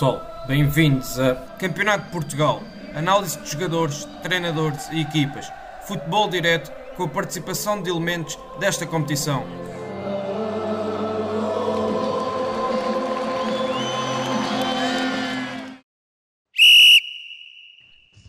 Pessoal, bem-vindos a Campeonato de Portugal, análise de jogadores, treinadores e equipas, futebol direto com a participação de elementos desta competição.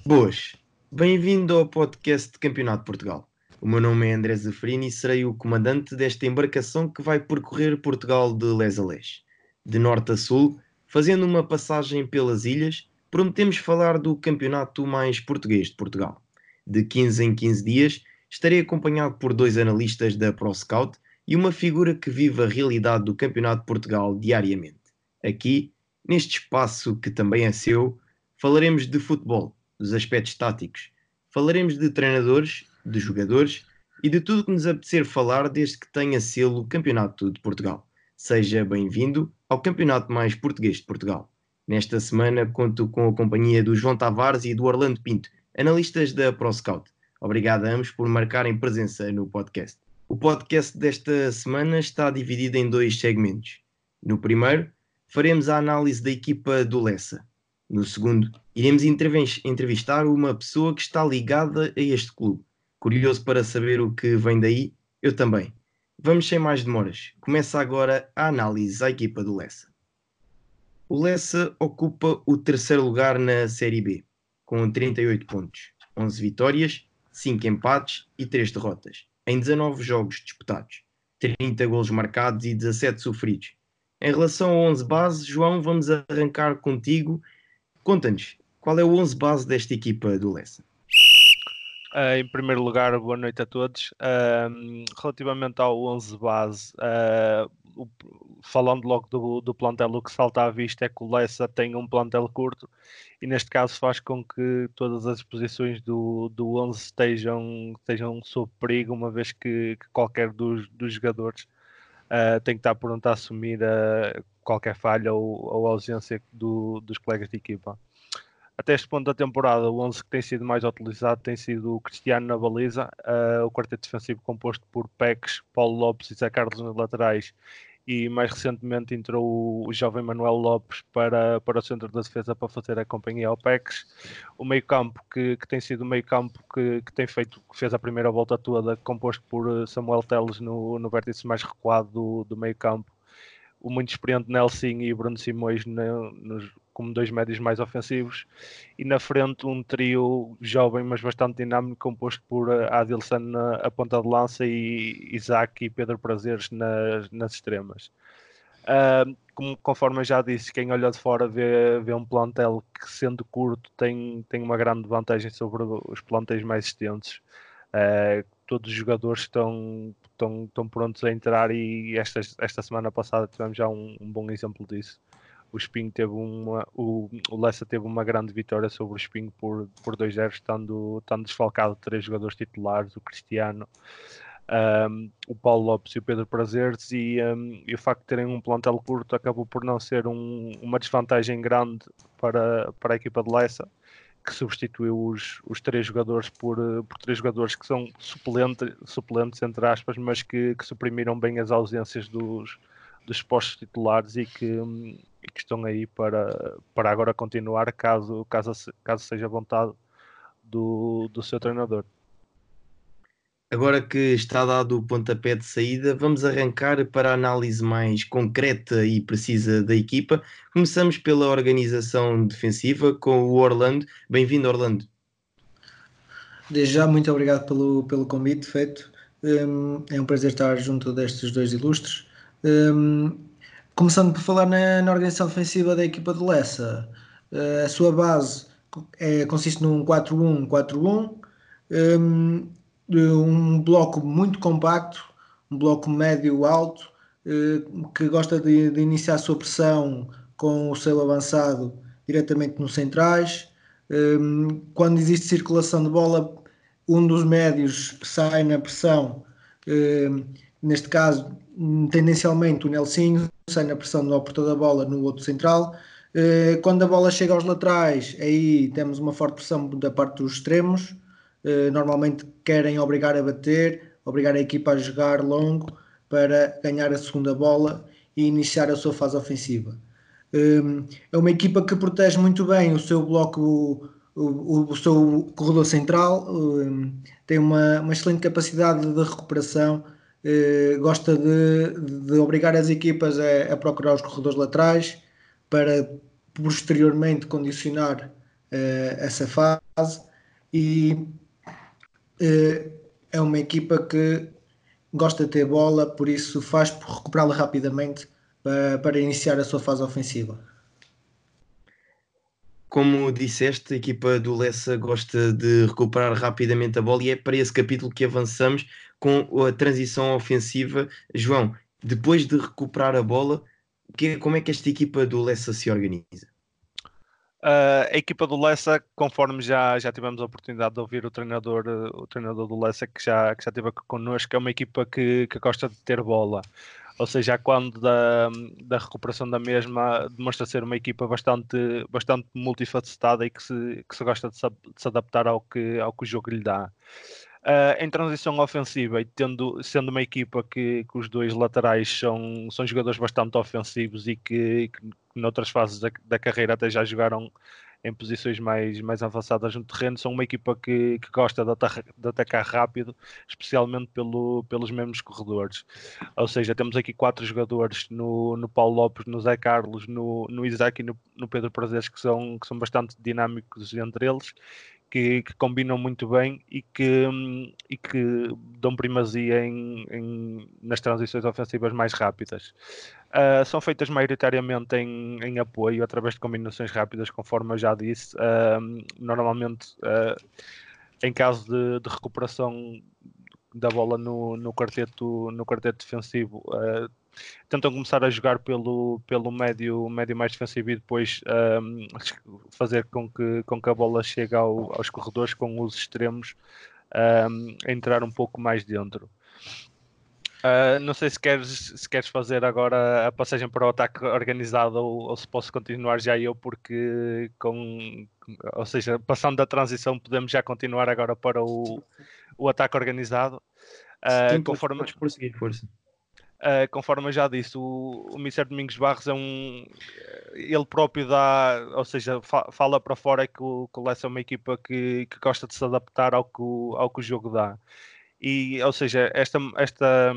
Boas, bem-vindo ao podcast de Campeonato de Portugal. O meu nome é André Zafrini e serei o comandante desta embarcação que vai percorrer Portugal de les a les. De norte a sul, fazendo uma passagem pelas ilhas, prometemos falar do campeonato mais português de Portugal. De 15 em 15 dias, estarei acompanhado por dois analistas da ProScout e uma figura que vive a realidade do Campeonato de Portugal diariamente. Aqui, neste espaço que também é seu, falaremos de futebol, dos aspectos táticos, falaremos de treinadores de jogadores e de tudo que nos apetecer falar desde que tenha selo Campeonato de Portugal. Seja bem-vindo ao Campeonato Mais Português de Portugal. Nesta semana conto com a companhia do João Tavares e do Orlando Pinto, analistas da ProScout. Obrigado a ambos por marcarem presença no podcast. O podcast desta semana está dividido em dois segmentos. No primeiro, faremos a análise da equipa do Lessa. No segundo, iremos entrevistar uma pessoa que está ligada a este clube Curioso para saber o que vem daí? Eu também. Vamos sem mais demoras. Começa agora a análise à equipa do Lessa. O Lessa ocupa o terceiro lugar na Série B, com 38 pontos, 11 vitórias, 5 empates e 3 derrotas, em 19 jogos disputados, 30 golos marcados e 17 sofridos. Em relação ao 11 base, João, vamos arrancar contigo. Conta-nos, qual é o 11 base desta equipa do Lessa? Uh, em primeiro lugar, boa noite a todos. Uh, relativamente ao 11 base, uh, o, falando logo do, do plantel, o que salta à vista é que o Lessa tem um plantel curto e neste caso faz com que todas as posições do, do 11 estejam, estejam sob perigo, uma vez que, que qualquer dos, dos jogadores tem que estar pronto a assumir qualquer falha ou, ou ausência do, dos colegas de equipa até este ponto da temporada, o 11 que tem sido mais utilizado tem sido o Cristiano na baliza, uh, o quarteto defensivo composto por Pex, Paulo Lopes e Zé Carlos nos laterais, e mais recentemente entrou o jovem Manuel Lopes para, para o centro da defesa para fazer a companhia ao PEX. O meio campo, que, que tem sido o meio campo que, que tem feito, que fez a primeira volta toda, composto por eh, Samuel Teles no, no vértice mais recuado do, do meio campo, o muito experiente Nelson e Bruno Simões no, nos, como dois médios mais ofensivos, e na frente um trio jovem, mas bastante dinâmico, composto por eh, Adilson na a ponta de lança e Isaac e Pedro Prazeres nas, nas extremas. Uh, como, conforme já disse, quem olha de fora vê, vê um plantel que, sendo curto, tem, tem uma grande vantagem sobre os plantéis mais extensos. Uh, todos os jogadores estão, estão, estão prontos a entrar e esta, esta semana passada tivemos já um, um bom exemplo disso o Espinho teve uma, o, o Lessa teve uma grande vitória sobre o Espinho por, por 2-0, estando, estando desfalcado de três jogadores titulares, o Cristiano, um, o Paulo Lopes e o Pedro Prazeres, e, um, e, o facto de terem um plantel curto acabou por não ser um, uma desvantagem grande para, para a equipa de Lessa, que substituiu os, os três jogadores por, por três jogadores que são suplente, suplentes, entre aspas, mas que, que suprimiram bem as ausências dos, dos postos titulares e que, e que estão aí para, para agora continuar caso, caso, caso seja vontade do, do seu treinador. Agora que está dado o pontapé de saída, vamos arrancar para a análise mais concreta e precisa da equipa. Começamos pela organização defensiva com o Orlando. Bem-vindo, Orlando. Desde já, muito obrigado pelo, pelo convite feito. Um, é um prazer estar junto destes dois ilustres. Um, começando por falar na, na, organização defensiva da equipa de Lessa, uh, a sua base é, consiste num 4-1-4-1, um, um, bloco muito compacto, um bloco médio-alto, uh, que gosta de, de, iniciar a sua pressão com o seu avançado diretamente nos centrais. Um, quando existe circulação de bola, um dos médios sai na pressão, neste caso tendencialmente o Nelsinho sai na pressão no porta da bola no outro central. Eh, quando a bola chega aos laterais, aí temos uma forte pressão da parte dos extremos. Eh, normalmente querem obrigar a bater, obrigar a equipa a jogar longo para ganhar a segunda bola e iniciar a sua fase ofensiva. é uma equipa que protege muito bem o seu bloco, o, o seu corredor central, tem uma, uma excelente capacidade de recuperação, gosta de, de obrigar as equipas a, a procurar os corredores laterais para posteriormente condicionar essa fase e é uma equipa que gosta de ter bola, por isso faz por recuperá-la rapidamente para, para iniciar a sua fase ofensiva. Como disseste, a equipa do Lessa gosta de recuperar rapidamente a bola e é para esse capítulo que avançamos com a transição ofensiva. João, depois de recuperar a bola, como é que esta equipa do Lessa se organiza? Uh, a equipa do Lessa, conforme já, já tivemos a oportunidade de ouvir o treinador, o treinador do Lessa que já, que já esteve aqui connosco, é uma equipa que, que gosta de ter bola. Ou seja, quando da, da recuperação da mesma demonstra ser uma equipa bastante, bastante multifacetada e que se, que se gosta de se, de se adaptar ao que, ao que o jogo lhe dá. Uh, em transição ofensiva e tendo, sendo uma equipa que, que, os dois laterais são, são jogadores bastante ofensivos e que, que noutras fases da, da, carreira até já jogaram em posições mais, mais avançadas no terreno, são uma equipa que, que gosta de, atar, de atacar rápido, especialmente pelo, pelos mesmos corredores. Ou seja, temos aqui quatro jogadores no, no Paulo Lopes, no Zé Carlos, no, no Isaac e no, no Pedro Prazeres que são, que são bastante dinâmicos entre eles que, que, combinam muito bem e que, e que dão primazia em, em, nas transições ofensivas mais rápidas. Uh, são feitas maioritariamente em, em, apoio, através de combinações rápidas, conforme eu já disse. Uh, normalmente, uh, em caso de, de, recuperação da bola no, no, quarteto, no quarteto defensivo, tentam começar a jogar pelo, pelo médio, médio mais defensivo e depois um, fazer com que, com que a bola chegue ao, aos corredores com os extremos um, a entrar um pouco mais dentro. Uh, não sei se queres, se queres fazer agora a passagem para o ataque organizado ou, ou, se posso continuar já eu, porque com, ou seja, passando da transição podemos já continuar agora para o, o ataque organizado. Uh, Sim, conforme... podes prosseguir, força. Uh, conforme eu já disse, o, o Mr. Domingos Barros é um. Ele próprio dá, ou seja, fa, fala para fora que o, que é uma equipa que, que gosta de se adaptar ao que o, ao que o jogo dá. E, ou seja, esta, esta,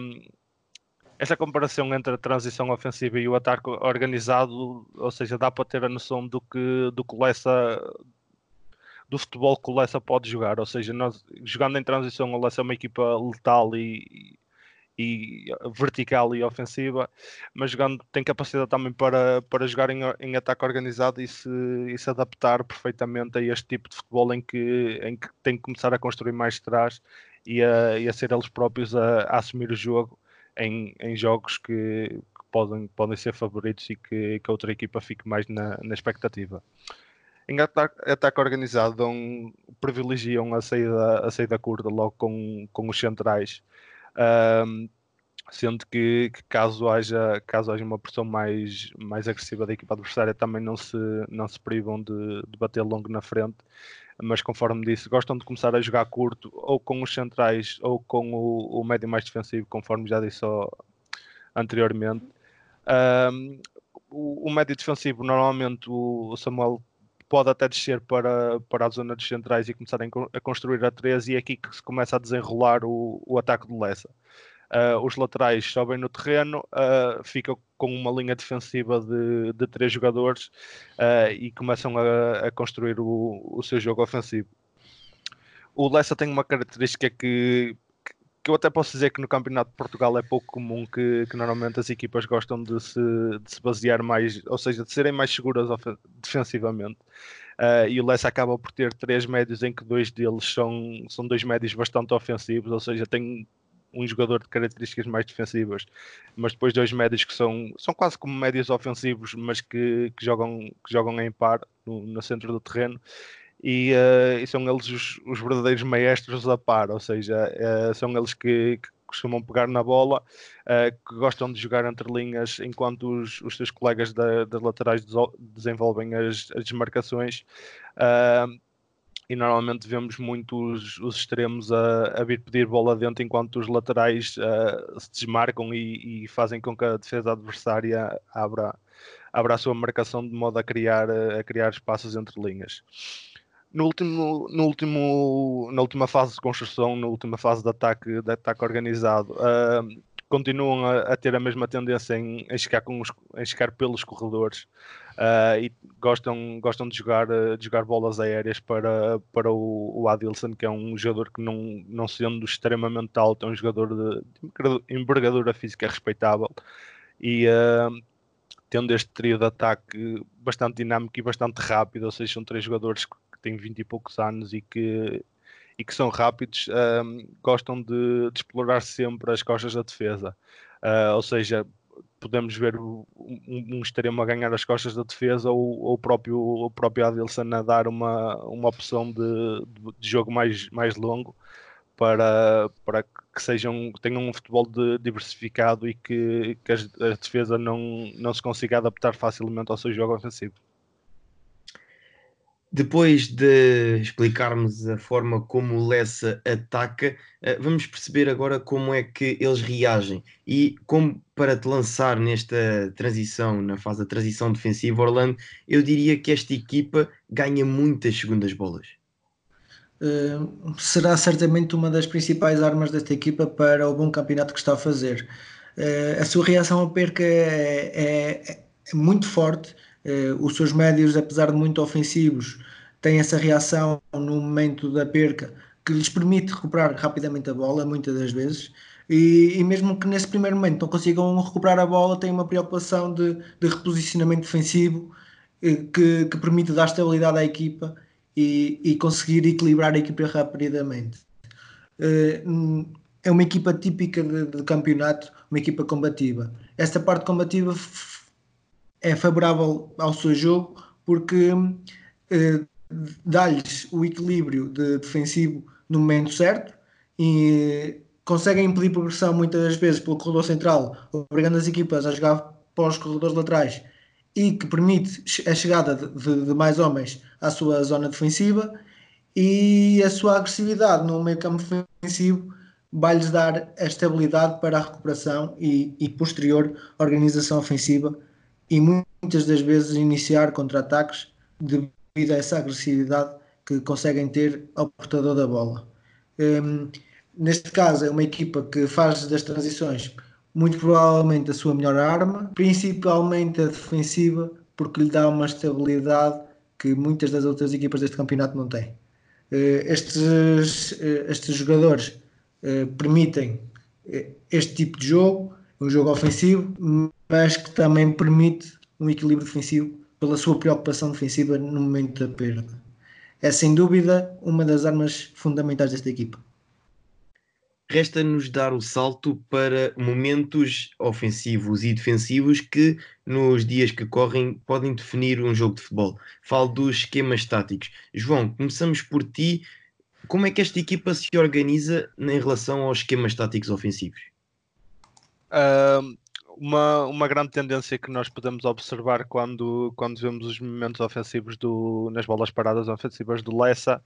esta comparação entre a transição ofensiva e o ataque organizado, ou seja, dá para ter a noção do que, do que o do futebol que o Lessa pode jogar, ou seja, nós, jogando em transição, o Lessa é uma equipa letal e, e vertical e ofensiva, mas jogando tem capacidade também para, para jogar em, em ataque organizado e se, e se adaptar perfeitamente a este tipo de futebol em que, em que tem que começar a construir mais trás e a, e a ser eles próprios a, a assumir o jogo em, em jogos que, que, podem, podem ser favoritos e que, que a outra equipa fique mais na, na expectativa. Em ataque, ataque organizado dão, privilegiam a saída, a saída curta logo com, com os centrais um, sendo que, que, caso, haja, caso haja uma pressão mais, mais agressiva da equipa adversária também não se, não se privam de, de bater longo na frente mas conforme disse, gostam de começar a jogar curto ou com os centrais ou com o, o médio mais defensivo, conforme já disse anteriormente. Um, o, o, médio defensivo, normalmente o, Samuel pode até descer para, para a zona dos centrais e começar a, construir a 13 e é aqui que se começa a desenrolar o, o ataque do Lessa. Uh, os laterais sobem no terreno, uh, ficam com uma linha defensiva de, de três jogadores uh, e começam a, a construir o, o, seu jogo ofensivo. O Lessa tem uma característica que, que eu até posso dizer que no Campeonato de Portugal é pouco comum, que, que normalmente as equipas gostam de se, de se, basear mais, ou seja, de serem mais seguras defensivamente. Uh, e o Lessa acaba por ter três médios em que dois deles são, são dois médios bastante ofensivos, ou seja, tem um jogador de características mais defensivas, mas depois dois médios que são, são quase como médios ofensivos, mas que, que jogam, que jogam em par no, no centro do terreno e, uh, e são eles os, os, verdadeiros maestros da par, ou seja, uh, são eles que, que, costumam pegar na bola, uh, que gostam de jogar entre linhas enquanto os, os seus colegas da, das laterais desenvolvem as, as desmarcações. e normalmente vemos muitos os extremos a, a, vir pedir bola dentro enquanto os laterais se desmarcam e, e, fazem com que a defesa adversária abra, abra a sua marcação de modo a criar, a criar espaços entre linhas. No último, no último, na última fase de construção, na última fase de ataque, de ataque organizado, uh, continuam a, a, ter a mesma tendência em, em, chegar, com os, em chegar pelos corredores uh, e gostam, gostam de, jogar, de jogar bolas aéreas para, para o, o Adilson, que é um jogador que, não, não sendo extremamente alto, é um jogador de, de envergadura física respeitável. E uh, tendo este trio de ataque bastante dinâmico e bastante rápido, ou seja, são três jogadores têm 20 e poucos anos e que, e que são rápidos, gostam de, de, explorar sempre as costas da defesa. Uh, ou seja, podemos ver um, um, extremo a ganhar as costas da defesa ou, ou o próprio, o próprio Adilson a dar uma, uma opção de, de jogo mais, mais longo para, para que sejam, tenham um futebol de, diversificado e que, que a, a, defesa não, não se consiga adaptar facilmente ao seu jogo ofensivo. Depois de explicarmos a forma como o Lessa ataca, eh, vamos perceber agora como é que eles reagem e como para te lançar nesta transição, na fase da transição defensiva, Orlando, eu diria que esta equipa ganha muitas segundas bolas. Uh, será certamente uma das principais armas desta equipa para o bom campeonato que está a fazer. Uh, a sua reação à perca é, é, é muito forte. Uh, os seus médios, apesar de muito ofensivos, têm essa reação no momento da perca que lhes permite recuperar rapidamente a bola, muitas das vezes. E, e, mesmo que nesse primeiro momento não consigam recuperar a bola, têm uma preocupação de, de reposicionamento defensivo que, que permite dar estabilidade à equipa e, e conseguir equilibrar a equipa rapidamente. Eh, é uma equipa típica de, de, campeonato, uma equipa combativa. Esta parte combativa é favorável ao seu jogo porque eh, dá-lhes o equilíbrio de defensivo no momento certo e conseguem impedir progressão muitas das vezes pelo corredor central, obrigando as equipas a jogar para os corredores laterais e que permite a chegada de, de, de, mais homens à sua zona defensiva e a sua agressividade no meio campo defensivo vai-lhes dar a estabilidade para a recuperação e, e posterior organização ofensiva e muitas das vezes iniciar contra-ataques devido a essa agressividade que conseguem ter ao portador da bola. Um, neste caso é uma equipa que faz das transições muito provavelmente a sua melhor arma, principalmente a defensiva, porque lhe dá uma estabilidade que muitas das outras equipas deste campeonato não têm. Eh, estes, eh, estes jogadores eh, permitem este tipo de jogo, um jogo ofensivo, mas que também permite um equilíbrio defensivo pela sua preocupação defensiva no momento da perda. É sem dúvida uma das armas fundamentais desta equipa. Resta-nos dar o salto para momentos ofensivos e defensivos que, nos dias que correm, podem definir um jogo de futebol. Falo dos esquemas táticos. João, começamos por ti. Como é que esta equipa se organiza em relação aos esquemas táticos ofensivos? Uma, uma grande tendência que nós podemos observar quando, quando vemos os momentos ofensivos do, nas bolas paradas ofensivas do Lessa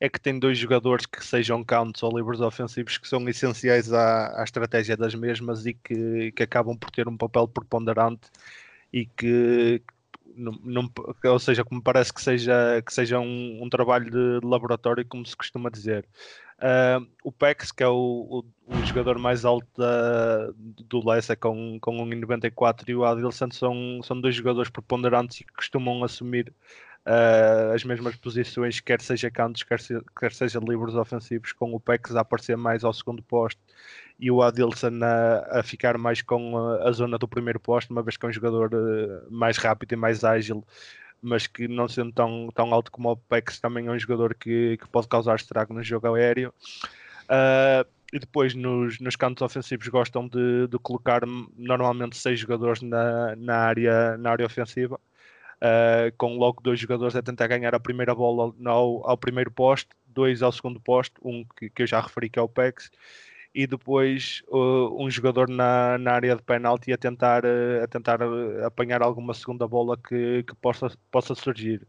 é que tem dois jogadores que sejam counts ou livres ofensivos que são essenciais à, à estratégia das mesmas e que, que acabam por ter um papel preponderante e que, não, não, ou seja, como parece que seja, que seja um, um trabalho de laboratório, como se costuma dizer. Uh, o Pex, que é o, o, o jogador mais alto da, do Leicester com, com 1,94 e o Adilson são, são dois jogadores preponderantes e que costumam assumir uh, as mesmas posições, quer seja cantos, quer, se, quer seja livros ofensivos, com o Pex a aparecer mais ao segundo posto e o Adilson a, a ficar mais com a, a, zona do primeiro posto, uma vez que é um jogador uh, mais rápido e mais ágil mas que não sendo tão, tão alto como o Pex, também é um jogador que, que pode causar estrago no jogo aéreo. Uh, e depois nos, nos cantos ofensivos gostam de, de colocar normalmente seis jogadores na, na, área, na área ofensiva, uh, com logo dois jogadores a tentar ganhar a primeira bola ao, ao primeiro posto, dois ao segundo posto, um que, que eu já referi que é o Pex, e depois uh, um jogador na, na área de penalti a tentar, uh, a tentar uh, apanhar alguma segunda bola que, que possa, possa surgir.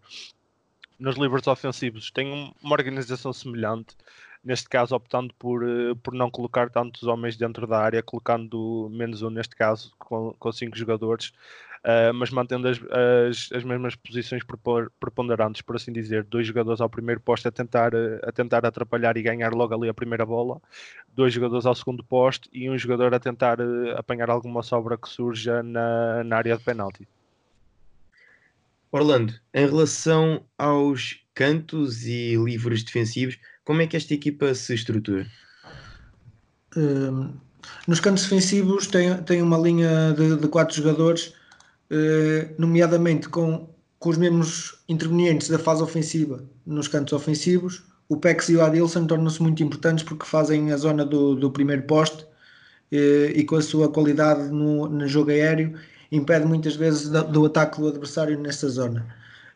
Nos livros ofensivos tem uma organização semelhante. neste caso optando por, uh, por não colocar tantos homens dentro da área, colocando menos um neste caso, com, com cinco jogadores, uh, mas mantendo as, as, as, mesmas posições preponderantes, por assim dizer, dois jogadores ao primeiro posto a tentar, a tentar atrapalhar e ganhar logo ali a primeira bola, dois jogadores ao segundo posto e um jogador a tentar apanhar alguma sobra que surja na, na área de penalti. Orlando, em relação aos cantos e livros defensivos, como é que esta equipa se estrutura? Um, nos cantos defensivos tem, tem uma linha de, de quatro jogadores, uh, nomeadamente com, com os mesmos intervenientes da fase ofensiva nos cantos ofensivos. O Pex e o Adilson tornam-se muito importantes porque fazem a zona do, do primeiro poste uh, e com a sua qualidade no, no jogo aéreo impede muitas vezes do ataque do adversário nessa zona.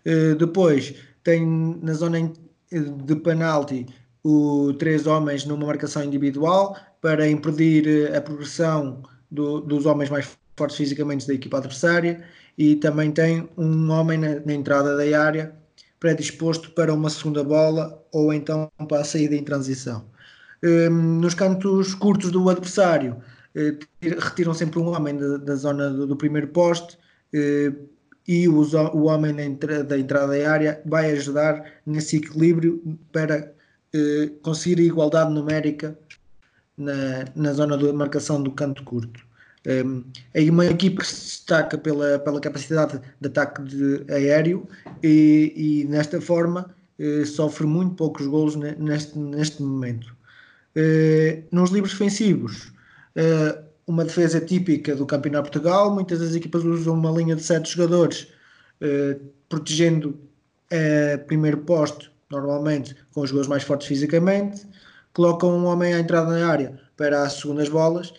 Eh, depois tem na zona de penalti o, três homens numa marcação individual para impedir eh, a progressão do, dos homens mais fortes fisicamente da equipa adversária e também tem um homem na, na entrada da área predisposto para uma segunda bola ou então para a saída em transição. Eh, nos cantos curtos do adversário eh, retiram sempre um homem da, da zona do, do, primeiro poste eh, e o, o homem da, entra, da entrada da área vai ajudar nesse equilíbrio para eh, conseguir a igualdade numérica na, na zona de marcação do canto curto. É uma equipa que se destaca pela, pela capacidade de ataque de aéreo e, e nesta forma eh, sofre muito poucos golos neste, neste momento. Eh, nos livros defensivos, uh, uma defesa típica do Campeonato de Portugal. Muitas das equipas usam uma linha de sete jogadores, protegendo uh, primeiro posto, normalmente com os jogadores mais fortes fisicamente. Colocam um homem à entrada na área para as segundas bolas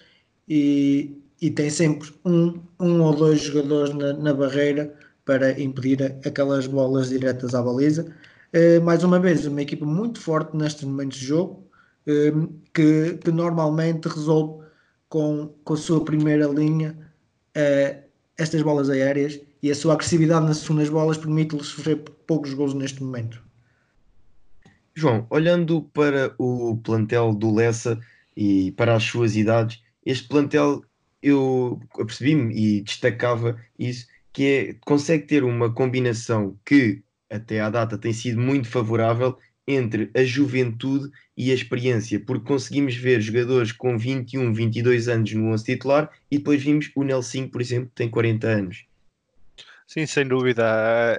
e, e tem sempre um, um ou dois jogadores na, na barreira para impedir aquelas bolas diretas à baliza. Uh, mais uma vez, uma equipa muito forte nestes momentos de jogo, uh, que, que, normalmente resolve com, com a sua primeira linha uh, estas bolas aéreas e a sua agressividade nas segundas bolas permite-lhe sofrer poucos gols neste momento. João, olhando para o plantel do Lessa e para as suas idades, este plantel eu apercebi-me e destacava isso, que é, consegue ter uma combinação que até à data tem sido muito favorável entre a juventude e a experiência, porque conseguimos ver jogadores com 21, 22 anos no 11 titular e depois vimos o Nelson, por exemplo, que tem 40 anos. Sim, sem dúvida.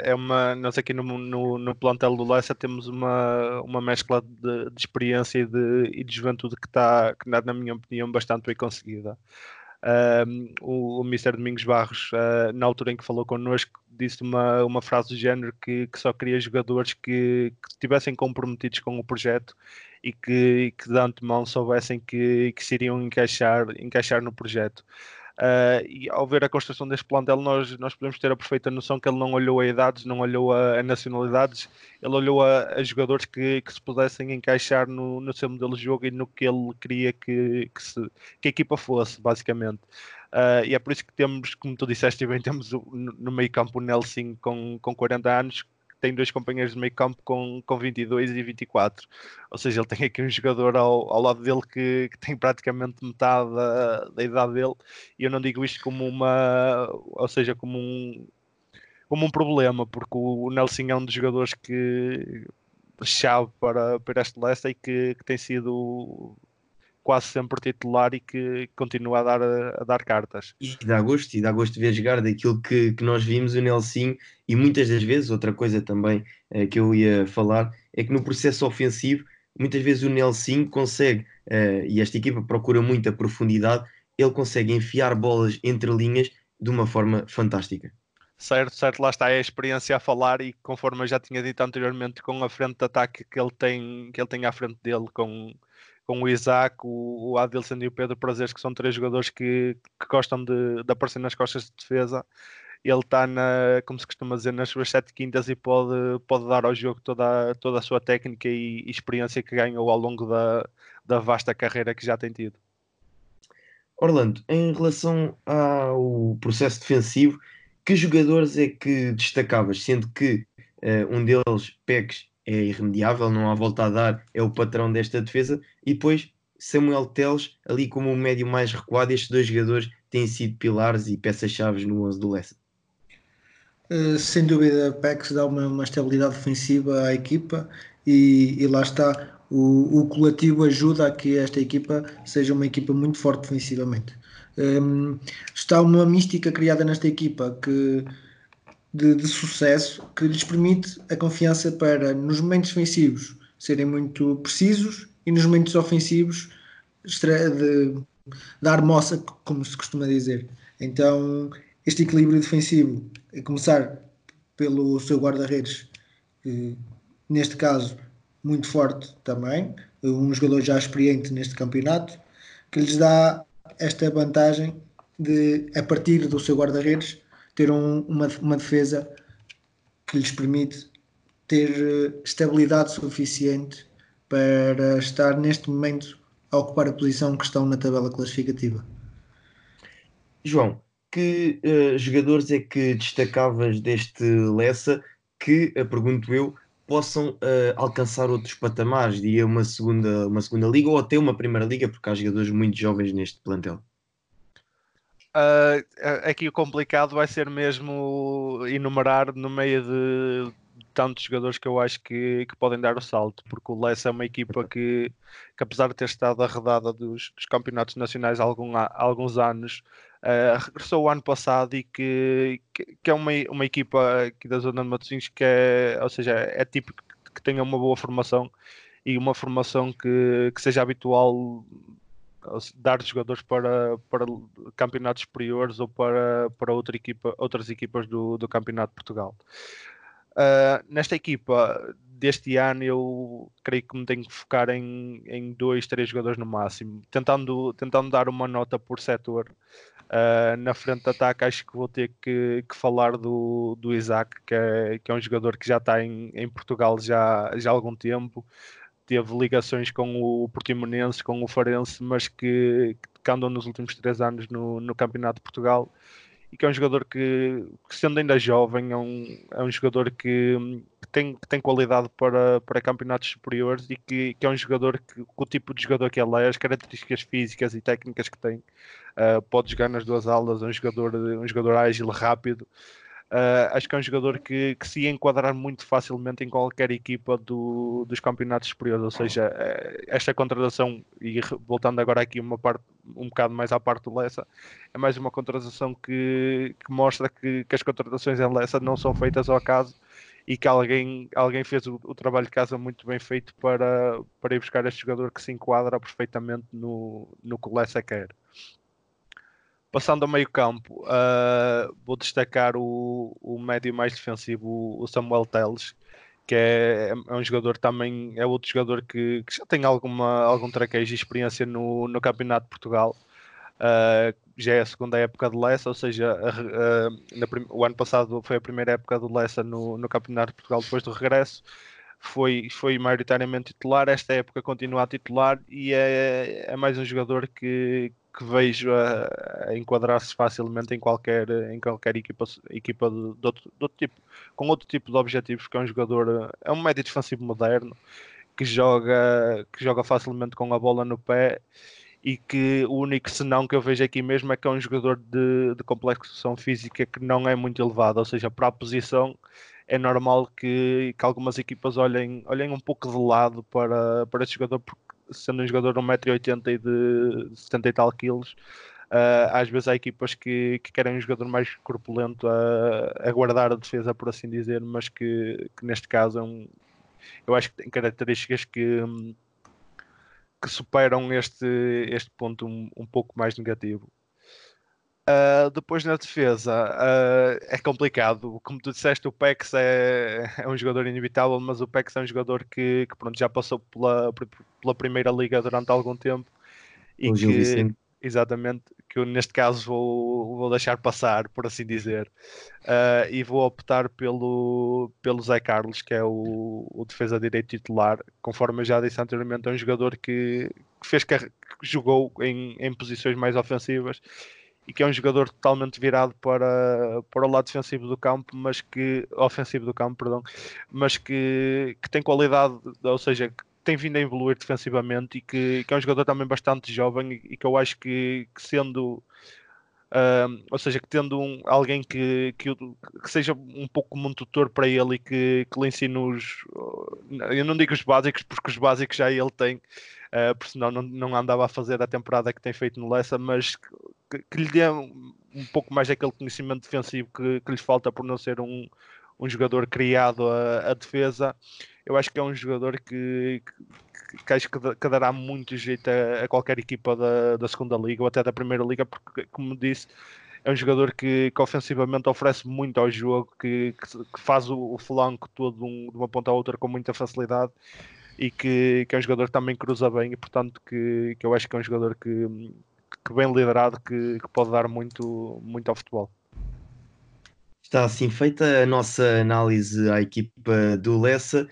É uma, nós aqui no, no, no plantel do Leicester temos uma, uma mescla de, de experiência e de, e de juventude que está, que, na minha opinião, bastante bem conseguida. O, o Mr. Domingos Barros, uh, na altura em que falou connosco, disse uma, uma frase do género que, que só queria jogadores que, que estivessem comprometidos com o projeto e que, que de antemão soubessem que, que se iriam encaixar, encaixar no projeto. Uh, e ao ver a construção deste plantel, nós, nós podemos ter a perfeita noção que ele não olhou a idades, não olhou a, a nacionalidades, ele olhou a, a jogadores que, que, se pudessem encaixar no, no, seu modelo de jogo e no que ele queria que, que, se, que a equipa fosse, basicamente. Uh, e é por isso que temos, como tu disseste bem, temos no, no meio campo o Nelson com, com 40 anos, tem dois companheiros de meio campo com, com 22 e 24. Ou seja, ele tem aqui um jogador ao, ao lado dele que, que tem praticamente metade da, da idade dele. E eu não digo isto como uma. Ou seja, como um. Como um problema, porque o Nelson é um dos jogadores que chave para, para este Leicester e que, que tem sido quase sempre titular e que continua a dar, a, dar cartas. E dá gosto, e dá gosto de ver jogar daquilo que, que nós vimos o Nelson e muitas das vezes, outra coisa também uh, que eu ia falar, é que no processo ofensivo, muitas vezes o Nelson consegue, uh, e esta equipa procura muita profundidade, ele consegue enfiar bolas entre linhas de uma forma fantástica. Certo, certo, lá está é a experiência a falar e conforme eu já tinha dito anteriormente, com a frente de ataque que ele tem, que ele tem à frente dele, com, com o Isaac, o, o Adilson e o Pedro Prazeres, que são três jogadores que, que gostam de, de aparecer nas costas de defesa. Ele está, como se costuma dizer, nas suas sete quintas e pode, pode dar ao jogo toda, toda a sua técnica e, experiência que ganhou ao longo da, da vasta carreira que já tem tido. Orlando, em relação ao processo defensivo, que jogadores é que destacavas? Sendo que uh, um deles, Pex, é irremediável, não há volta a dar, é o patrão desta defesa. E depois Samuel Teles, ali como o médio mais recuado, estes dois jogadores têm sido pilares e peças-chave no 11 do Leicester. Uh, sem dúvida, Pex dá uma, uma, estabilidade defensiva à equipa e, e lá está. O, o, coletivo ajuda a que esta equipa seja uma equipa muito forte defensivamente. Um, está uma mística criada nesta equipa que, de, de, sucesso que lhes permite a confiança para, nos momentos defensivos, serem muito precisos e nos momentos ofensivos dar moça, como se costuma dizer. Então, este equilíbrio defensivo, a começar pelo seu guarda-redes, neste caso muito forte também, um jogador já experiente neste campeonato, que lhes dá esta vantagem de, a partir do seu guarda-redes, ter um, uma, uma defesa que lhes permite ter eh, estabilidade suficiente para estar neste momento a ocupar a posição que estão na tabela classificativa. João, que uh, jogadores é que destacavas deste Lessa que, uh, pergunto eu, possam uh, alcançar outros patamares, diria uma segunda, uma segunda liga ou até uma primeira liga, porque há jogadores muito jovens neste plantel? Uh, aqui o complicado vai ser mesmo enumerar no meio de tantos jogadores que eu acho que, que podem dar o salto, porque o Lessa é uma equipa que, que apesar de ter estado arredada dos, dos campeonatos nacionais há, algum, há alguns anos, uh, regressou o ano passado e que, que, que, é uma, uma equipa aqui da zona de Matosinhos que é, ou seja, é que, que tenha uma boa formação e uma formação que, que seja habitual dar jogadores para, para campeonatos superiores ou para, para outra equipa, outras equipas do, do Campeonato de Portugal. Uh, nesta equipa deste ano eu creio que me tenho que focar em, em dois, três jogadores no máximo, tentando, tentando dar uma nota por setor. Uh, na frente de ataque acho que vou ter que, que falar do, do Isaac, que é, que é um jogador que já está em, em Portugal já, já há algum tempo, teve ligações com o Portimonense, com o Farense, mas que, que andam nos últimos três anos no, no Campeonato de Portugal e que é um jogador que, que sendo ainda jovem, é um, é um jogador que, que, tem, que tem qualidade para, para campeonatos superiores e que, que é um jogador que, o tipo de jogador que ele é, as características físicas e técnicas que tem, uh, pode jogar nas duas aulas, é um jogador, um jogador ágil, rápido. Uh, acho que é um jogador que, que se enquadrar muito facilmente em qualquer equipa do, dos campeonatos superiores, ou seja, uh, esta contratação, e voltando agora aqui uma parte, um bocado mais à parte do Lessa, é mais uma contratação que, que mostra que, que, as contratações em Lessa não são feitas ao acaso e que alguém, alguém fez o, o, trabalho de casa muito bem feito para, para ir buscar este jogador que se enquadra perfeitamente no, no que o Lessa quer. Passando ao meio campo, uh, vou destacar o, o médio mais defensivo, o Samuel Teles, que é, é, um jogador também, é outro jogador que, que já tem alguma, algum traquejo e experiência no, no Campeonato de Portugal. Uh, já é a segunda época de Lessa, ou seja, na, o ano passado foi a primeira época do Lessa no, no Campeonato de Portugal depois do regresso. Foi, foi maioritariamente titular, esta época continua a titular e é, é mais um jogador que, que vejo a, a enquadrar-se facilmente em qualquer, em qualquer equipa, equipa de, de, outro, de, outro, tipo, com outro tipo de objetivos, que é um jogador, é um médio defensivo moderno, que joga, que joga facilmente com a bola no pé e que o único senão que eu vejo aqui mesmo é que é um jogador de, de complexação física que não é muito elevado, ou seja, para a posição é normal que, que algumas equipas olhem, olhem um pouco de lado para, para esse jogador porque sendo um jogador de 1,80m e de 70 e tal quilos, uh, às vezes há equipas que, que querem um jogador mais corpulento a, a, guardar a defesa, por assim dizer, mas que, que neste caso é um, eu acho que tem características que, que superam este, este ponto um, um pouco mais negativo. Uh, depois na defesa uh, é complicado. Como tu disseste, o Pex é, é um jogador inevitável, mas o Pex é um jogador que, que pronto, já passou pela, pela primeira liga durante algum tempo e o que exatamente que eu neste caso vou, vou deixar passar, por assim dizer, uh, e vou optar pelo, pelo Zé Carlos, que é o, o defesa direito titular, conforme eu já disse anteriormente, é um jogador que, que fez que jogou em, em posições mais ofensivas e que é um jogador totalmente virado para, para o lado defensivo do campo, mas que ofensivo do campo, perdão, mas que, que tem qualidade, ou seja, que tem vindo a evoluir defensivamente e que, que é um jogador também bastante jovem e, que eu acho que, que sendo Uh, ou seja, que tendo um, alguém que, que, que, seja um pouco como um tutor para ele e que, que lhe ensine os. Eu não digo os básicos, porque os básicos já ele tem, uh, porque senão não, não andava a fazer a temporada que tem feito no Lessa, mas que, que lhe dê um, um, pouco mais daquele conhecimento defensivo que, que falta por não ser um, um jogador criado a, a defesa. Eu acho que é um jogador que, que acho que, que dará muito jeito a, a, qualquer equipa da, da segunda liga ou até da primeira liga, porque, como disse, é um jogador que, que ofensivamente oferece muito ao jogo, que, que faz o, o, flanco todo um, de uma ponta a outra com muita facilidade e que, que é um jogador que também cruza bem e portanto que, que eu acho que é um jogador que, que bem liderado que, que pode dar muito, muito ao futebol. Está assim feita a nossa análise à equipa do Lessa.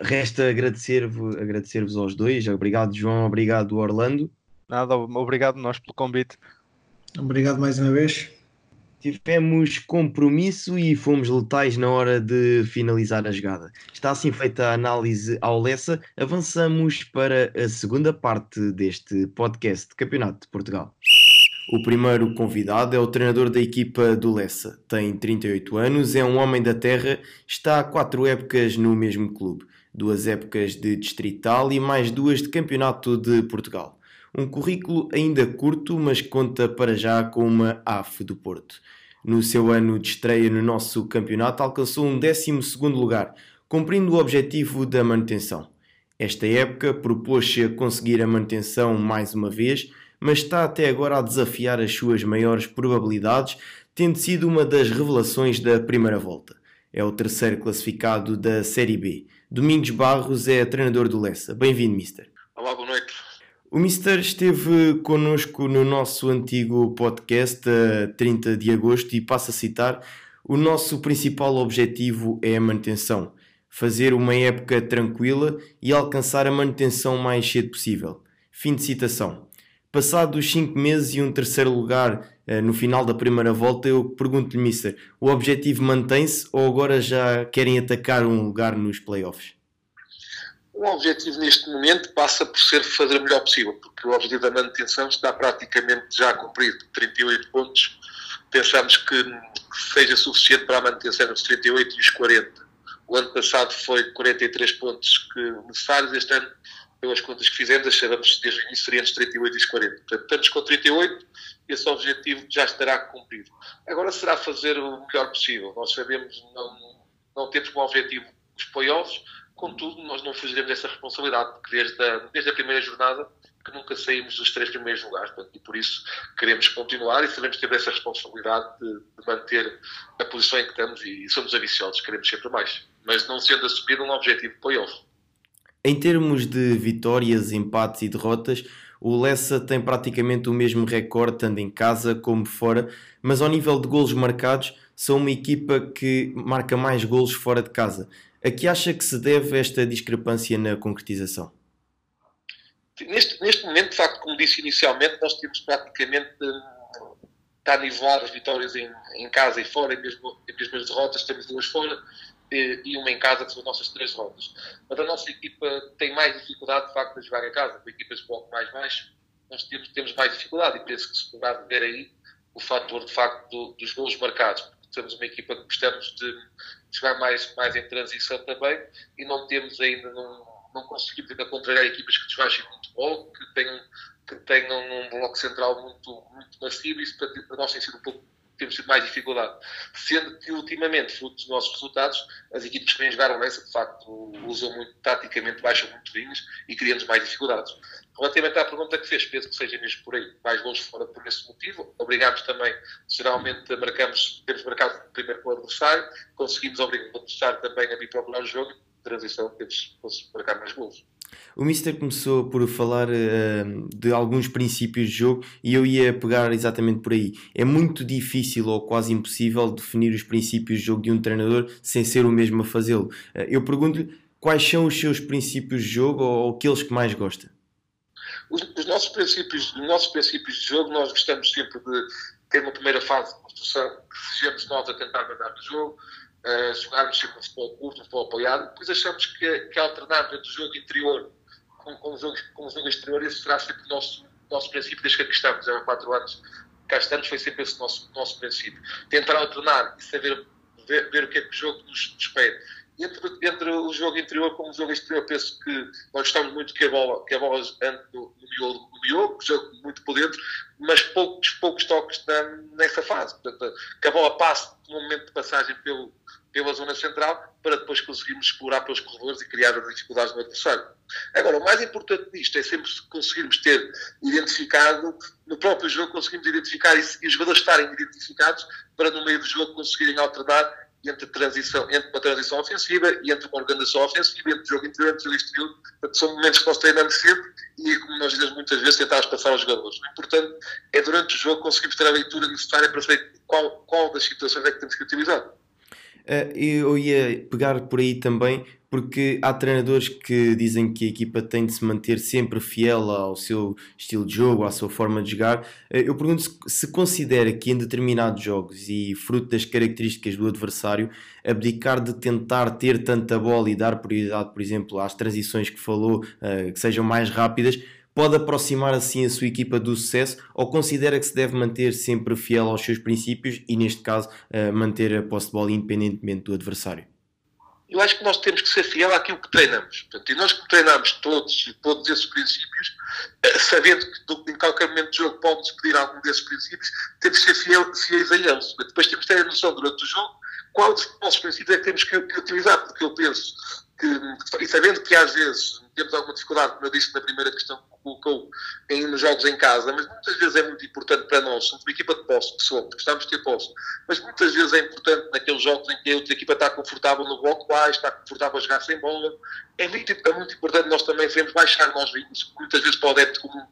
Resta agradecer-vos agradecer aos dois. Obrigado, João. Obrigado, Orlando. Nada, obrigado nós pelo convite. Obrigado mais uma vez. Tivemos compromisso e fomos letais na hora de finalizar a jogada. Está assim feita a análise ao Lessa. Avançamos para a segunda parte deste podcast de Campeonato de Portugal. O primeiro convidado é o treinador da equipa do Lessa. Tem 38 anos, é um homem da terra, está há quatro épocas no mesmo clube. Duas épocas de distrital e mais duas de campeonato de Portugal. Um currículo ainda curto, mas conta para já com uma AF do Porto. No seu ano de estreia no nosso campeonato, alcançou um 12 lugar, cumprindo o objetivo da manutenção. Esta época propôs-se a conseguir a manutenção mais uma vez, mas está até agora a desafiar as suas maiores probabilidades, tendo sido uma das revelações da primeira volta. É o terceiro classificado da Série B. Domingos Barros é treinador do Lessa. Bem-vindo, Mister. Olá, boa noite. O Mister esteve connosco no nosso antigo podcast, a 30 de agosto, e passa a citar: o nosso principal objetivo é a manutenção. Fazer uma época tranquila e alcançar a manutenção mais cedo possível. Fim de citação. Passados 5 meses e um terceiro lugar uh, no final da primeira volta, eu pergunto-lhe, Mister, o objetivo mantém-se ou agora já querem atacar um lugar nos playoffs? O objetivo neste momento passa por ser fazer o melhor possível, porque o objetivo da manutenção está praticamente já cumprido, 38 pontos. Pensamos que, seja suficiente para a manutenção dos 38 e os 40. O ano passado foi 43 pontos que necessários, este ano pelas contas que fizemos, achávamos desde o início seriam entre 38 e os 40. Portanto, estamos com 38, esse objetivo já estará cumprido. Agora será fazer o melhor possível. Nós sabemos, não, não temos como objetivo os playoffs, contudo, nós não fugiremos dessa responsabilidade, porque desde a, desde a primeira jornada que nunca saímos dos três primeiros lugares. Portanto, e por isso queremos continuar e sabemos ter essa responsabilidade de, de, manter a posição em que estamos e somos ambiciosos, queremos sempre mais. Mas não sendo assumido um objetivo playoff. Em termos de vitórias, empates e derrotas, o Lessa tem praticamente o mesmo recorde, tanto em casa como fora, mas ao nível de golos marcados, são uma equipa que marca mais golos fora de casa. A que acha que se deve esta discrepância na concretização? Neste, neste momento, de facto, como disse inicialmente, nós temos praticamente está a nivelar as vitórias em, em casa e fora, e mesmo, e mesmo as derrotas, temos duas fora e uma em casa, que são as nossas três rodas. Mas a nossa equipa tem mais dificuldade, de facto, de jogar em casa, com equipas de bloco mais baixo, nós temos, temos mais dificuldade, e penso que se poderá ver aí o fator, de facto, do, dos golos marcados, porque temos uma equipa que gostamos de jogar mais, mais em transição também, e não temos ainda, não, não conseguimos ainda contrariar equipas que desbaixem muito bloco, que tenham, que tenham um bloco central muito, muito massivo, e isso para, para nós tem sido um pouco temos tido mais dificuldade. Sendo que, ultimamente, fruto dos nossos resultados, as equipes que vêm jogar o de facto, usam muito, taticamente, baixam muito vinhos e criam-nos mais dificuldades. Relativamente à pergunta que fez, penso que seja mesmo por aí, mais gols fora por esse motivo. Obrigamos também, geralmente, marcamos, temos marcado primeiro com o adversário, conseguimos obrigar o adversário também a vir procurar o jogo, transição, temos marcar mais gols. O Mister começou por falar uh, de alguns princípios de jogo e eu ia pegar exatamente por aí. É muito difícil ou quase impossível definir os princípios de jogo de um treinador sem ser o mesmo a fazê-lo. Uh, eu pergunto-lhe quais são os seus princípios de jogo ou, ou aqueles que mais gosta. Os, os, nossos princípios, os nossos princípios de jogo, nós gostamos sempre de, ter uma primeira fase de construção, sejamos nós a tentar mandar no jogo, uh, jogarmos sempre um futebol curto, um futebol apoiado, depois achamos que, que alternarmos entre o jogo interior com, com, o, jogo, com o jogo exterior, esse será sempre o nosso, nosso princípio desde que aqui estamos, há quatro anos cá estamos, foi sempre esse nosso, nosso princípio. Tentar alternar e saber ver, ver o que é que o jogo nos, nos pede entre, entre o jogo interior com o jogo exterior, penso que nós gostamos muito que a bola, que a bola ande no, no miolo, no miolo, jogo muito por dentro, mas poucos, poucos toques na, nessa fase. Portanto, que a bola passe no momento de passagem pelo, pela zona central para depois conseguirmos explorar pelos corredores e criar dificuldades no adversário. Agora, o mais importante disto é sempre conseguirmos ter identificado, no próprio jogo conseguimos identificar e, e os jogadores estarem identificados para no meio do jogo conseguirem alternar entre, transição, entre uma transição ofensiva e entre uma organização ofensiva, entre jogo interior e jogo exterior. Portanto, são momentos que nós treinamos sempre e, como nós dizemos muitas vezes, tentamos passar aos jogadores. O importante é, durante o jogo, conseguirmos ter a leitura necessária para saber qual, qual das situações é que temos que utilizar. Uh, eu ia pegar por aí também porque há treinadores que dizem que a equipa tem de se manter sempre fiel ao seu estilo de jogo, à sua forma de jogar. Eh, eu pergunto se, se considera que em determinados jogos e fruto das características do adversário, abdicar de tentar ter tanta bola e dar prioridade, por exemplo, às transições que falou, uh, que sejam mais rápidas, pode aproximar assim a sua equipa do sucesso ou considera que se deve manter sempre fiel aos seus princípios e, neste caso, uh, manter a posse de bola independentemente do adversário? Eu acho que nós temos que ser fiel àquilo que treinamos. Portanto, e nós que treinamos todos, todos esses princípios, eh, sabendo que em qualquer momento do jogo podemos pedir algum desses princípios, temos que ser fiel, fiéis a eles. Depois temos que ter a noção durante o jogo qual dos nossos princípios é que temos que, que utilizar, porque eu penso que, e sabendo que às vezes temos alguma dificuldade, como eu disse na primeira questão que colocou, em, nos jogos em casa, mas muitas vezes é muito importante para nós, somos uma equipa de posse, que somos, gostamos de ter posse, mas muitas vezes é importante naqueles jogos em que a outra equipa está confortável no bloco baixo, está confortável a jogar sem bola, é muito, é muito importante nós também sempre baixar nós vinhos, muitas vezes para o adepto comum,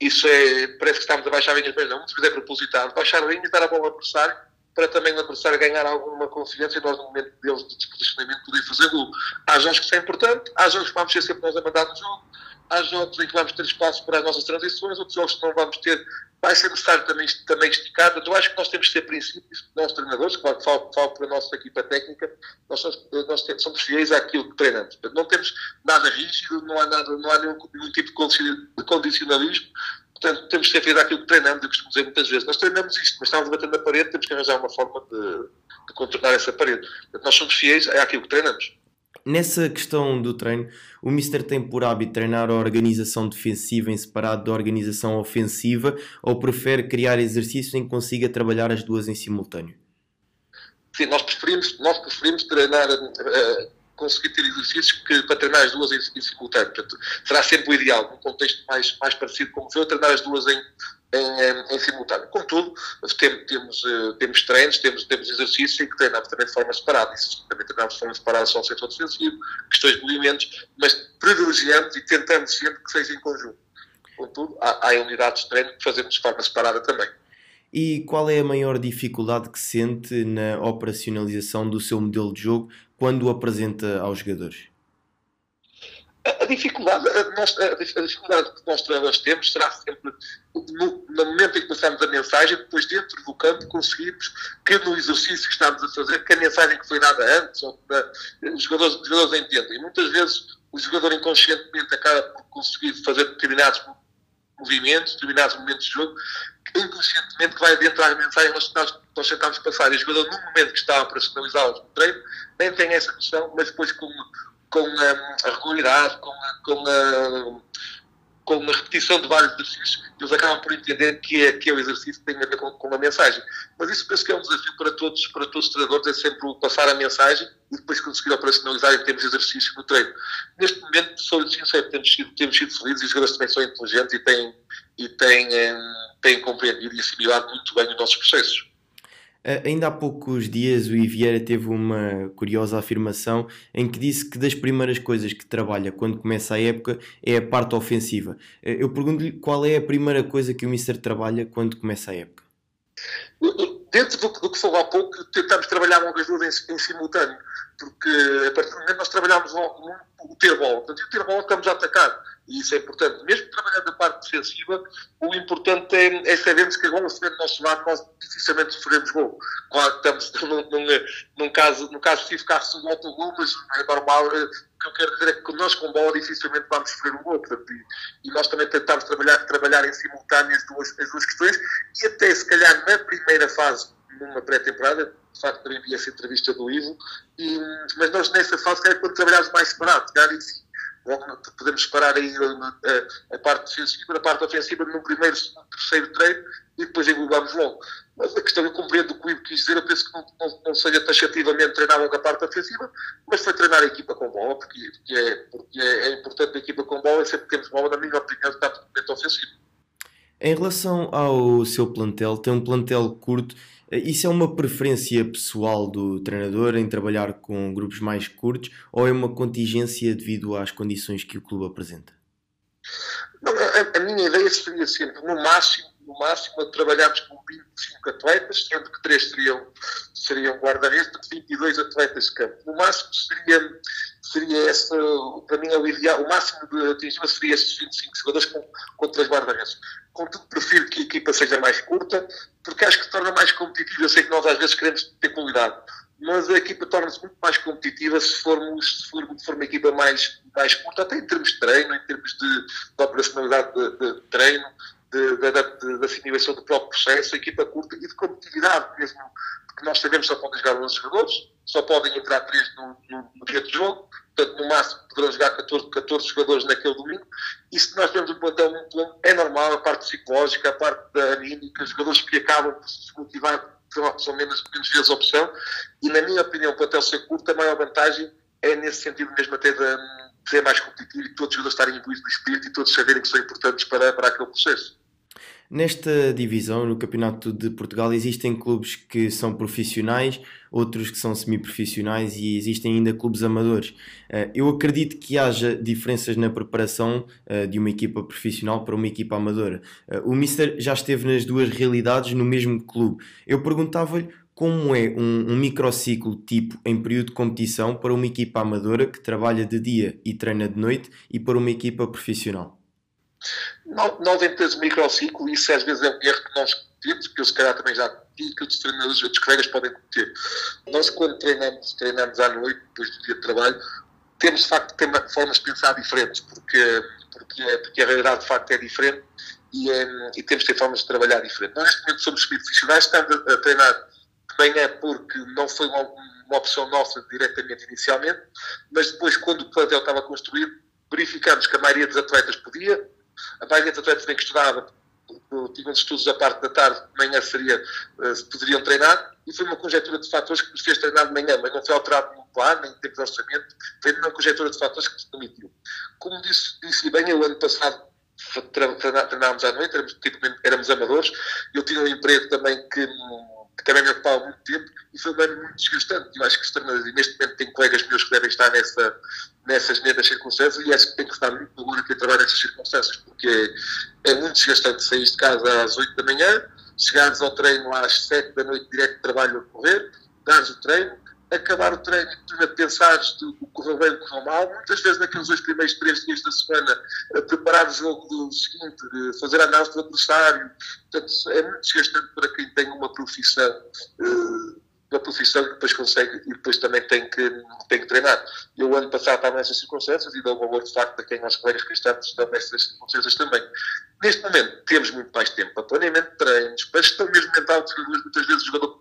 isso é, parece que estamos a baixar vinhas, mas não, muitas vezes é propositado, baixar vinhas dar a bola ao adversário, para também o adversário ganhar alguma confiança e nós, no momento deles de posicionamento, poder fazer gol. Há jogos que isso é importante, há jogos que vamos ser sempre nós a mandar no jogo, há jogos em que vamos ter espaço para as nossas transições, outros jogos que não vamos ter, vai ser necessário também, também esticar. Portanto, eu acho que nós temos que ter princípios, nós treinadores, claro que falo, falo para a nossa equipa técnica, nós somos, nós temos, somos fiéis àquilo que treinamos. Não temos nada rígido, não há, nada, não há nenhum, nenhum tipo de condicionalismo, Portanto, temos que ser fiéis àquilo que treinamos. Eu costumo dizer muitas vezes: nós treinamos isto, mas estamos batendo na parede, temos que arranjar uma forma de, de contornar essa parede. Portanto, nós somos fiéis àquilo que treinamos. Nessa questão do treino, o Mister tem por hábito treinar a organização defensiva em separado da organização ofensiva ou prefere criar exercícios em que consiga trabalhar as duas em simultâneo? Sim, nós preferimos, nós preferimos treinar uh, conseguir ter exercícios que, para treinar as duas em, simultâneo. Portanto, será sempre o ideal, num contexto mais, mais parecido com o seu, treinar as duas em, em, em simultâneo. Contudo, temos, temos, eh, temos treinos, temos, temos exercícios em que treinamos também de forma separada. Isso também treinamos de forma separada só o setor defensivo, questões de movimentos, mas privilegiamos e tentamos sempre que seja em conjunto. Contudo, há, há unidades de treino que fazemos de forma separada também. E qual é a maior dificuldade que sente na operacionalização do seu modelo de jogo quando o apresenta aos jogadores? A dificuldade, a, dificuldade que nós treinadores temos será sempre no, no, momento em que passamos a mensagem, depois dentro do campo conseguimos que no exercício que estamos a fazer, que a mensagem que foi dada antes, ou que, os, jogadores, os jogadores entendem. E muitas vezes o jogador inconscientemente acaba por conseguir fazer determinados movimentos, determinados momentos de jogo, inconscientemente que vai adentrar a mensagem nós, nós, nós tentamos passar. E o jogador, no momento que está a operacionalizá-los no treino, nem tem essa noção, mas depois com, com a, a regularidade, com com a com a repetição de vários exercícios, eles acabam por entender que é, que é o exercício que tem a ver com, com a mensagem. Mas isso penso que é um desafio para todos, para todos os treinadores, é sempre passar a mensagem e depois conseguir operacionalizar em termos de exercício no treino. Neste momento, sou sincero, temos sido, temos sido felizes e os jogadores também são inteligentes e têm, e têm, eh, têm compreendido e assimilado muito bem os nossos processos. Ainda há poucos dias o Ivieira teve uma curiosa afirmação em que disse que das primeiras coisas que trabalha quando começa a época é a parte ofensiva. Eu pergunto-lhe qual é a primeira coisa que o Mister trabalha quando começa a época? Dentro do, do que falou há pouco, tentamos trabalhar logo as duas em, em, simultâneo, porque a partir do momento nós trabalhamos logo o ter bola. Portanto, o ter bola estamos a atacar. E isso é importante. Mesmo trabalhando a parte defensiva, o importante é, é sabermos que a bola estiver do nosso lado, nós dificilmente sofremos gol. Claro que estamos num, num, num caso, num caso se volta o gol, mas é normal. Eh, o que eu quero dizer é que nós com bola dificilmente vamos sofrer um gol. Portanto, e, e, nós também tentamos trabalhar, trabalhar em simultâneo as duas, as duas questões e até se calhar na primeira fase, numa pré-temporada, de facto também vi essa entrevista do Ivo, e, mas nós nessa fase, quando trabalhamos mais separado, calhar podemos separar aí a, a, parte defensiva, a parte ofensiva no primeiro, terceiro treino e depois englobamos logo. Mas a questão, eu compreendo o que o Ivo quis dizer, eu penso que não, não, não seja taxativamente treinar logo a parte ofensiva, mas foi treinar a equipa com bola, porque, porque, é, porque é, é, importante a equipa com bola e sempre temos bola, na minha opinião, está totalmente ofensivo. Em relação ao seu plantel, tem um plantel curto isso é uma preferência pessoal do treinador em trabalhar com grupos mais curtos ou é uma contingência devido às condições que o clube apresenta? A, a, minha ideia seria sempre, no máximo, no máximo, trabalharmos com 25 atletas, sendo que 3 seriam, seriam guarda-redes, 22 atletas de campo. No máximo seria, seria esse, para mim, é o ideal, o máximo de atingir seria esses 25 jogadores com, com 3 guarda-redes. Contudo, prefiro que a equipa seja mais curta, porque acho que torna mais competitiva. Eu sei que nós às vezes queremos ter qualidade, mas a equipa torna-se muito mais competitiva se formos, se for, for uma equipa mais, mais curta, até em termos de treino, em termos de, de operacionalidade de, de treino, de, de, de, assimilação do próprio processo, a equipa curta e de competitividade mesmo, porque nós sabemos que só podem jogar 11 jogadores, só podem entrar 3 no, no, no dia de jogo, portanto, no máximo poderão jogar 14, 14 jogadores naquele domingo, e se nós temos um plantel muito longo, é normal a parte psicológica, a parte da anímica, jogadores que acabam por se motivar são menos, menos vezes opção, e na minha opinião, o plantel ser curto, a maior vantagem é nesse sentido mesmo até de, de ser mais competitivo e todos os jogadores estarem imbuídos do espírito e todos saberem que são importantes para, para aquele processo. Nesta divisão, no Campeonato de Portugal, existem clubes que são profissionais, outros que são semi-profissionais e existem ainda clubes amadores. Eh, eu acredito que haja diferenças na preparação eh, de uma equipa profissional para uma equipa amadora. Eh, o Mister já esteve nas duas realidades no mesmo clube. Eu perguntava-lhe como é um, um microciclo tipo em período de competição para uma equipa amadora que trabalha de dia e treina de noite e para uma equipa profissional. Não, não dentro desse microciclo, isso às vezes é um erro que nós cometemos, que eu se calhar também já digo que outros treinadores, outros colegas podem cometer. Nós, quando treinamos, treinamos à noite, depois do dia de trabalho, temos de facto ter formas de pensar diferentes, porque, porque, porque a realidade de facto é diferente e, é, e temos de ter formas de trabalhar diferentes. Nós, neste momento, somos profissionais, estamos a, a treinar de manhã porque não foi uma, uma opção nossa diretamente inicialmente, mas depois, quando o plantel estava construído, verificamos que a maioria dos atletas podia, a maioria dos atletas bem que estudava tinham estudos da parte da tarde, de manhã seria, uh, poderiam treinar, e foi uma conjectura de fatores que nos fez treinar de manhã, mas não foi alterado nenhum plano, nem de orçamento, foi uma conjectura de fatores que nos permitiu. Como disse, disse bem, eu ano passado treinámos à noite, éramos, tipo, éramos amadores, eu tinha um emprego também que que também me ocupava muito tempo e foi ano muito desgastante. Eu acho que e neste momento tenho colegas meus que devem estar nessa, nessas mesmas circunstâncias e acho que tem que estar muito seguro quem trabalha nessas circunstâncias, porque é, é muito desgastante sair de casa às 8 da manhã, chegares ao treino às 7 da noite direto de trabalho a correr, dares o treino, acabar o treino e pensares de o correu bem, correu mal, muitas vezes naqueles dois primeiros três dias da semana, preparar o jogo do seguinte, fazer a análise do adversário, portanto, é muito desgastante para quem tem uma profissão. Uh, uma profissão que depois consegue e depois também tem que, tem que treinar. Eu, ano passado, estava nessas circunstâncias e dou valor, de facto, a quem nós colegas que estamos nessas circunstâncias também. Neste momento, temos muito mais tempo para planeamento de treinos, para gestão mesmo mental. Muitas vezes, o jogador,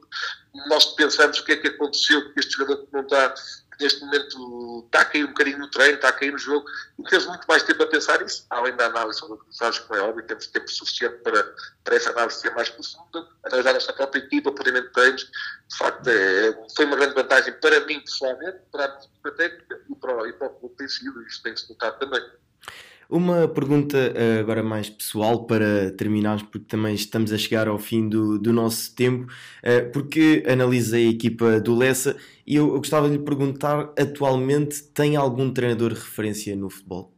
nós pensamos o que é que aconteceu, porque este jogador não está neste momento está a cair um bocadinho no treino, está a cair no jogo, e temos muito mais tempo a pensar nisso, além da análise sobre adversários, como é óbvio, temos tempo suficiente para, para essa análise ser mais profunda, analisar a nossa própria equipa, planeamento de treinos. De facto, é, foi uma grande vantagem para mim pessoalmente, para a técnica e para, e para o clube tem sido, isto tem-se notado também. Uma pergunta eh, agora mais pessoal para terminarmos, porque também estamos a chegar ao fim do, do nosso tempo, eh, porque analisei a equipa do Lessa e eu, gostava de lhe perguntar: atualmente tem algum treinador de referência no futebol?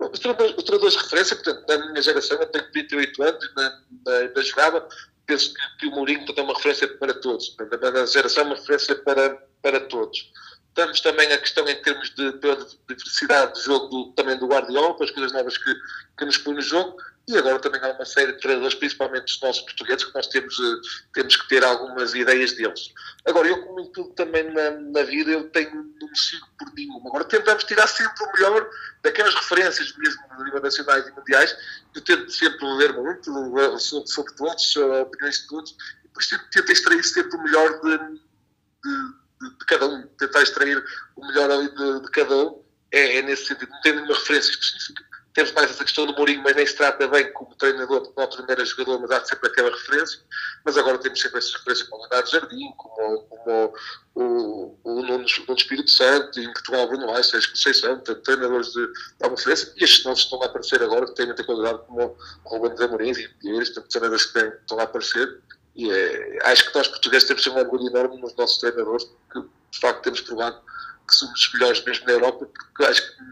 Os treinadores, os treinadores de referência, portanto, na minha geração, eu tenho 28 anos, na, jogada, penso que, que o Mourinho tem uma referência para todos. Na, na geração, uma referência para, para todos Estamos também a questão em termos de, de diversidade de jogo do, também do Guardiola, para as coisas novas que, que nos põe no jogo. E agora também há uma série de treinadores, principalmente os nossos portugueses, que nós temos, uh, temos que ter algumas ideias deles. Agora, eu, como em tudo também na, na vida, eu tenho, não me sigo por nenhuma. Agora, tentamos tirar sempre o melhor daquelas referências, mesmo a nível nacionais e mundiais. Eu tento sempre ler muito sobre, sobre todos, opiniões de todos, e depois tento, tento extrair sempre o melhor de, de, de, de cada um, tentar extrair o melhor ali de, de cada um. É, é, nesse sentido, não tem nenhuma referência específica temos mais essa questão do Mourinho, mas nem se trata bem como treinador, não primeiro era jogador, mas há sempre aquela referência. Mas agora temos sempre essas referências como o Leonardo Jardim, como, como o, o Nuno, Nuno Espírito Santo, e em Portugal Bruno Reis, Sérgio Conceição, treinadores de, alguma referência. E estes novos estão a aparecer agora, que têm muita qualidade, como o Ruben de Amorim e eles, treinadores que estão a aparecer. E é, acho que nós portugueses temos um orgulho enorme nos nossos treinadores, que de facto temos provado que somos os melhores mesmo na Europa, porque acho que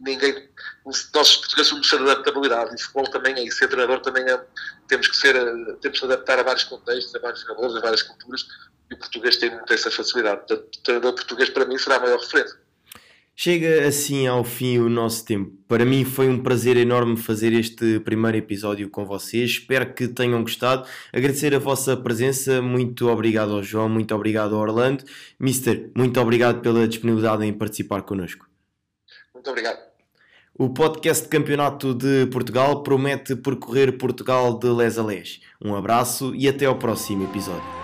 ninguém. Nós portugueses somos de adaptabilidade e futebol também é isso. Ser treinador também é. Temos que ser. Temos que adaptar a vários contextos, a vários jogadores, a várias culturas e o português tem muito essa facilidade. Portanto, o treinador português para mim será a maior referência. Chega assim ao fim o nosso tempo. Para mim foi um prazer enorme fazer este primeiro episódio com vocês. Espero que tenham gostado. Agradecer a vossa presença. Muito obrigado ao João, muito obrigado ao Orlando. Mister, muito obrigado pela disponibilidade em participar connosco. Muito obrigado. O podcast de Campeonato de Portugal promete percorrer Portugal de les a les. Um abraço e até ao próximo episódio.